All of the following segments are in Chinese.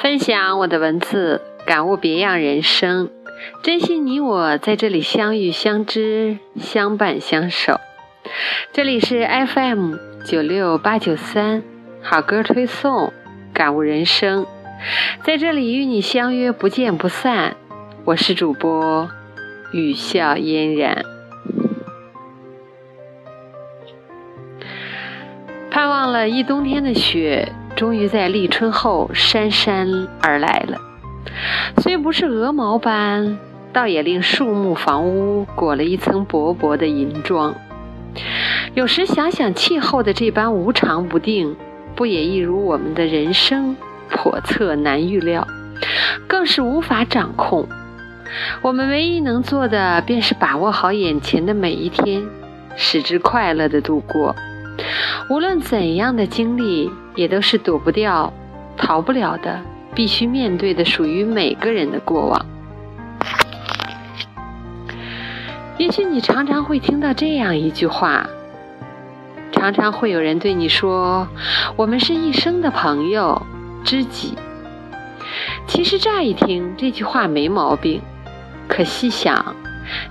分享我的文字，感悟别样人生，珍惜你我在这里相遇、相知、相伴、相守。这里是 FM 九六八九三，好歌推送，感悟人生，在这里与你相约，不见不散。我是主播雨笑嫣然，盼望了一冬天的雪。终于在立春后姗姗而来了，虽不是鹅毛般，倒也令树木、房屋裹了一层薄薄的银装。有时想想气候的这般无常不定，不也一如我们的人生叵测难预料，更是无法掌控。我们唯一能做的，便是把握好眼前的每一天，使之快乐的度过。无论怎样的经历，也都是躲不掉、逃不了的，必须面对的，属于每个人的过往。也许你常常会听到这样一句话，常常会有人对你说：“我们是一生的朋友、知己。”其实乍一听这句话没毛病，可细想，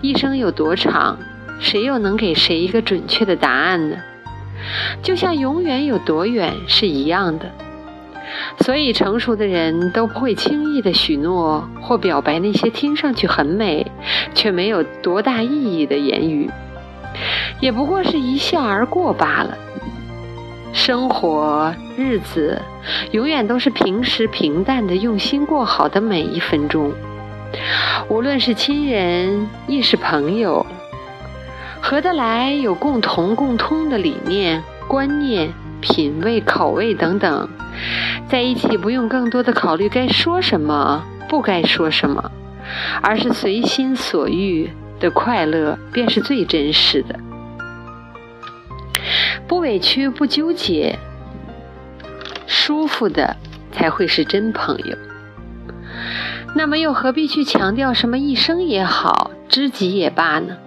一生有多长，谁又能给谁一个准确的答案呢？就像永远有多远是一样的，所以成熟的人都不会轻易的许诺或表白那些听上去很美却没有多大意义的言语，也不过是一笑而过罢了。生活日子永远都是平时平淡的用心过好的每一分钟，无论是亲人亦是朋友。合得来，有共同共通的理念、观念、品味、口味等等，在一起不用更多的考虑该说什么，不该说什么，而是随心所欲的快乐，便是最真实的。不委屈，不纠结，舒服的才会是真朋友。那么，又何必去强调什么一生也好，知己也罢呢？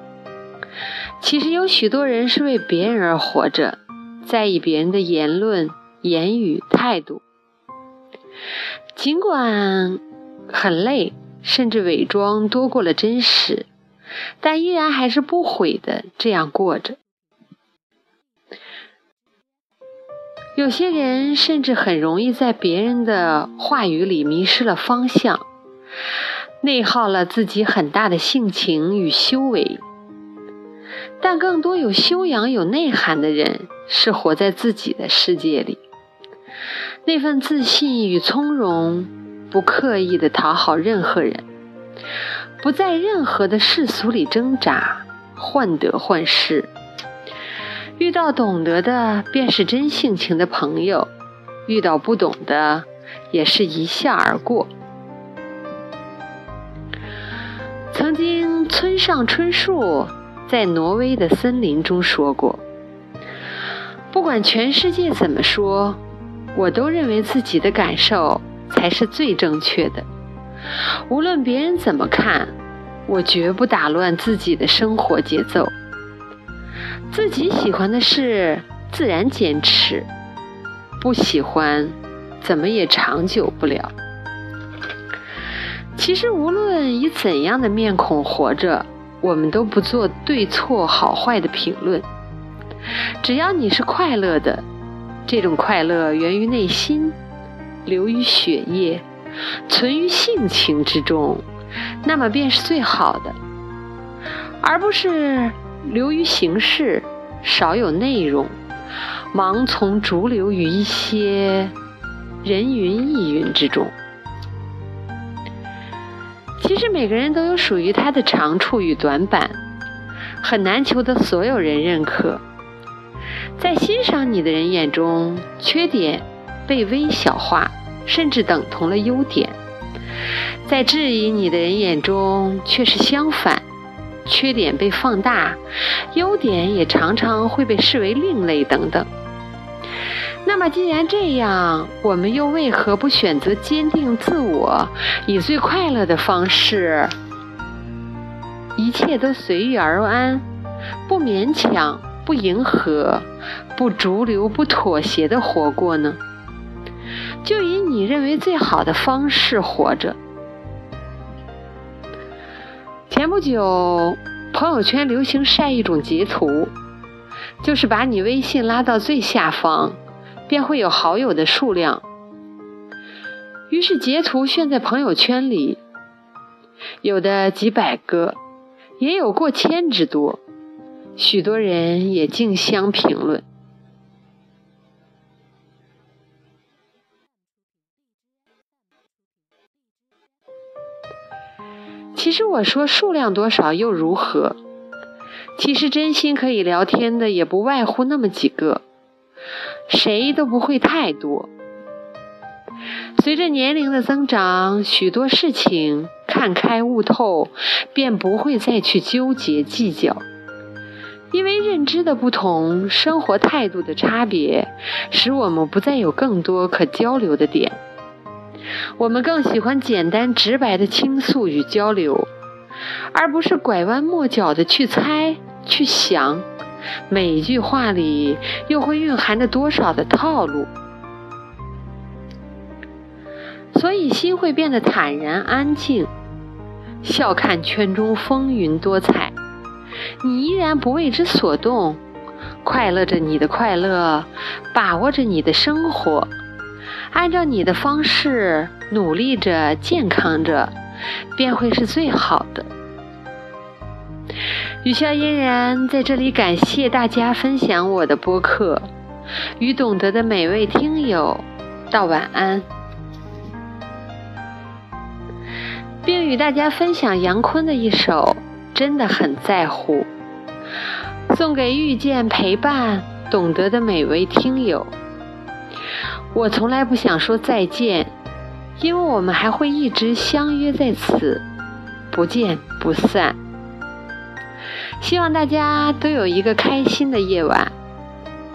其实有许多人是为别人而活着，在意别人的言论、言语、态度，尽管很累，甚至伪装多过了真实，但依然还是不悔的这样过着。有些人甚至很容易在别人的话语里迷失了方向，内耗了自己很大的性情与修为。但更多有修养、有内涵的人，是活在自己的世界里，那份自信与从容，不刻意的讨好任何人，不在任何的世俗里挣扎，患得患失。遇到懂得的，便是真性情的朋友；遇到不懂的，也是一笑而过。曾经，村上春树。在挪威的森林中说过：“不管全世界怎么说，我都认为自己的感受才是最正确的。无论别人怎么看，我绝不打乱自己的生活节奏。自己喜欢的事，自然坚持；不喜欢，怎么也长久不了。其实，无论以怎样的面孔活着。”我们都不做对错好坏的评论，只要你是快乐的，这种快乐源于内心，流于血液，存于性情之中，那么便是最好的，而不是流于形式，少有内容，盲从逐流于一些人云亦云之中。其实每个人都有属于他的长处与短板，很难求得所有人认可。在欣赏你的人眼中，缺点被微小化，甚至等同了优点；在质疑你的人眼中，却是相反，缺点被放大，优点也常常会被视为另类等等。那么，既然这样，我们又为何不选择坚定自我，以最快乐的方式一切都随遇而安，不勉强，不迎合，不逐流，不妥协的活过呢？就以你认为最好的方式活着。前不久，朋友圈流行晒一种截图，就是把你微信拉到最下方，便会有好友的数量。于是截图炫在朋友圈里，有的几百个，也有过千之多，许多人也竞相评论。其实我说数量多少又如何？其实真心可以聊天的也不外乎那么几个，谁都不会太多。随着年龄的增长，许多事情看开悟透，便不会再去纠结计较，因为认知的不同，生活态度的差别，使我们不再有更多可交流的点。我们更喜欢简单直白的倾诉与交流，而不是拐弯抹角的去猜、去想，每一句话里又会蕴含着多少的套路。所以心会变得坦然安静，笑看圈中风云多彩，你依然不为之所动，快乐着你的快乐，把握着你的生活。按照你的方式努力着、健康着，便会是最好的。雨笑嫣然在这里感谢大家分享我的播客，与懂得的每位听友道晚安，并与大家分享杨坤的一首《真的很在乎》，送给遇见、陪伴、懂得的每位听友。我从来不想说再见，因为我们还会一直相约在此，不见不散。希望大家都有一个开心的夜晚。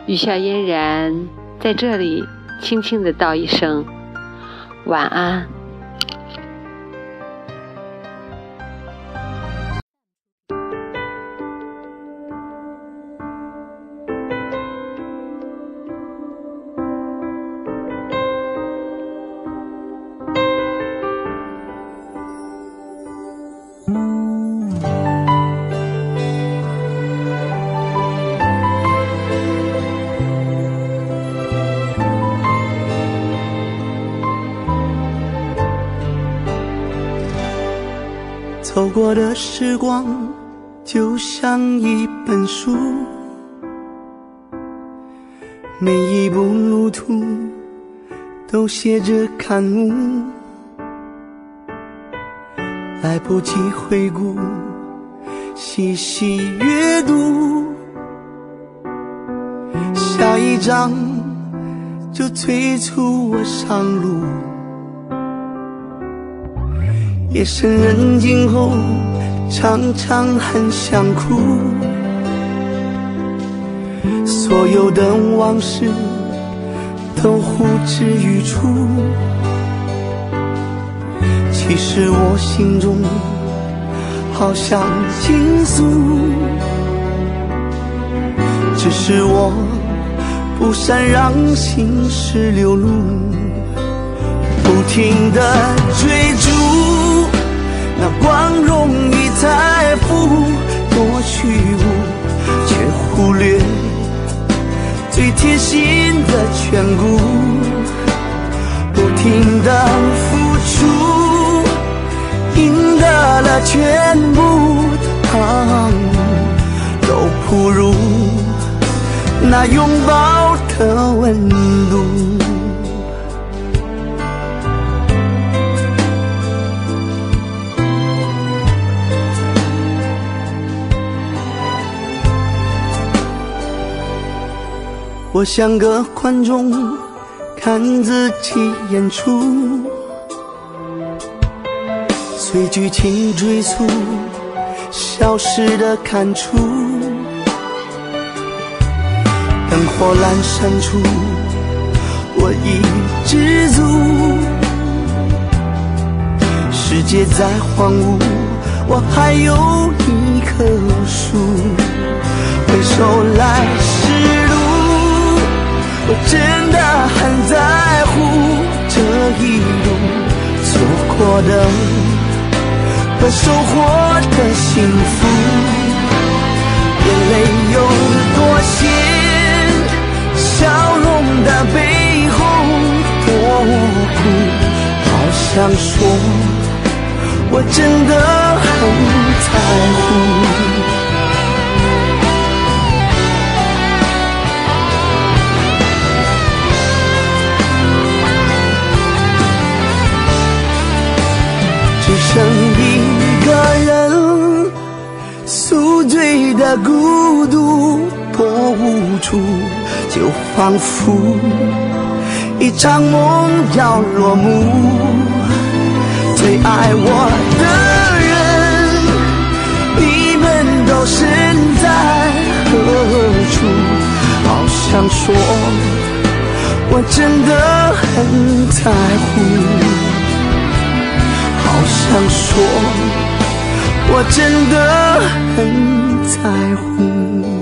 雨笑嫣然在这里轻轻的道一声晚安。走过的时光就像一本书，每一步路途都写着感悟，来不及回顾，细细阅读，下一章就催促我上路。夜深人静后，常常很想哭。所有的往事都呼之欲出。其实我心中好想倾诉，只是我不善让心事流露，不停的追逐。那光荣与财富多虚无，却忽略最贴心的眷顾。不停的付出，赢得了全部，啊，都不如那拥抱的温度。我像个观众，看自己演出，随剧情追溯，消失的感触。灯火阑珊处，我已知足。世界再荒芜，我还有一棵树。回首来时，我真的很在乎这一路错过的和收获的幸福。眼泪有多咸，笑容的背后多苦。好想说，我真的很仿佛一场梦要落幕。最爱我的人，你们都身在何处？好想说，我真的很在乎。好想说，我真的很在乎。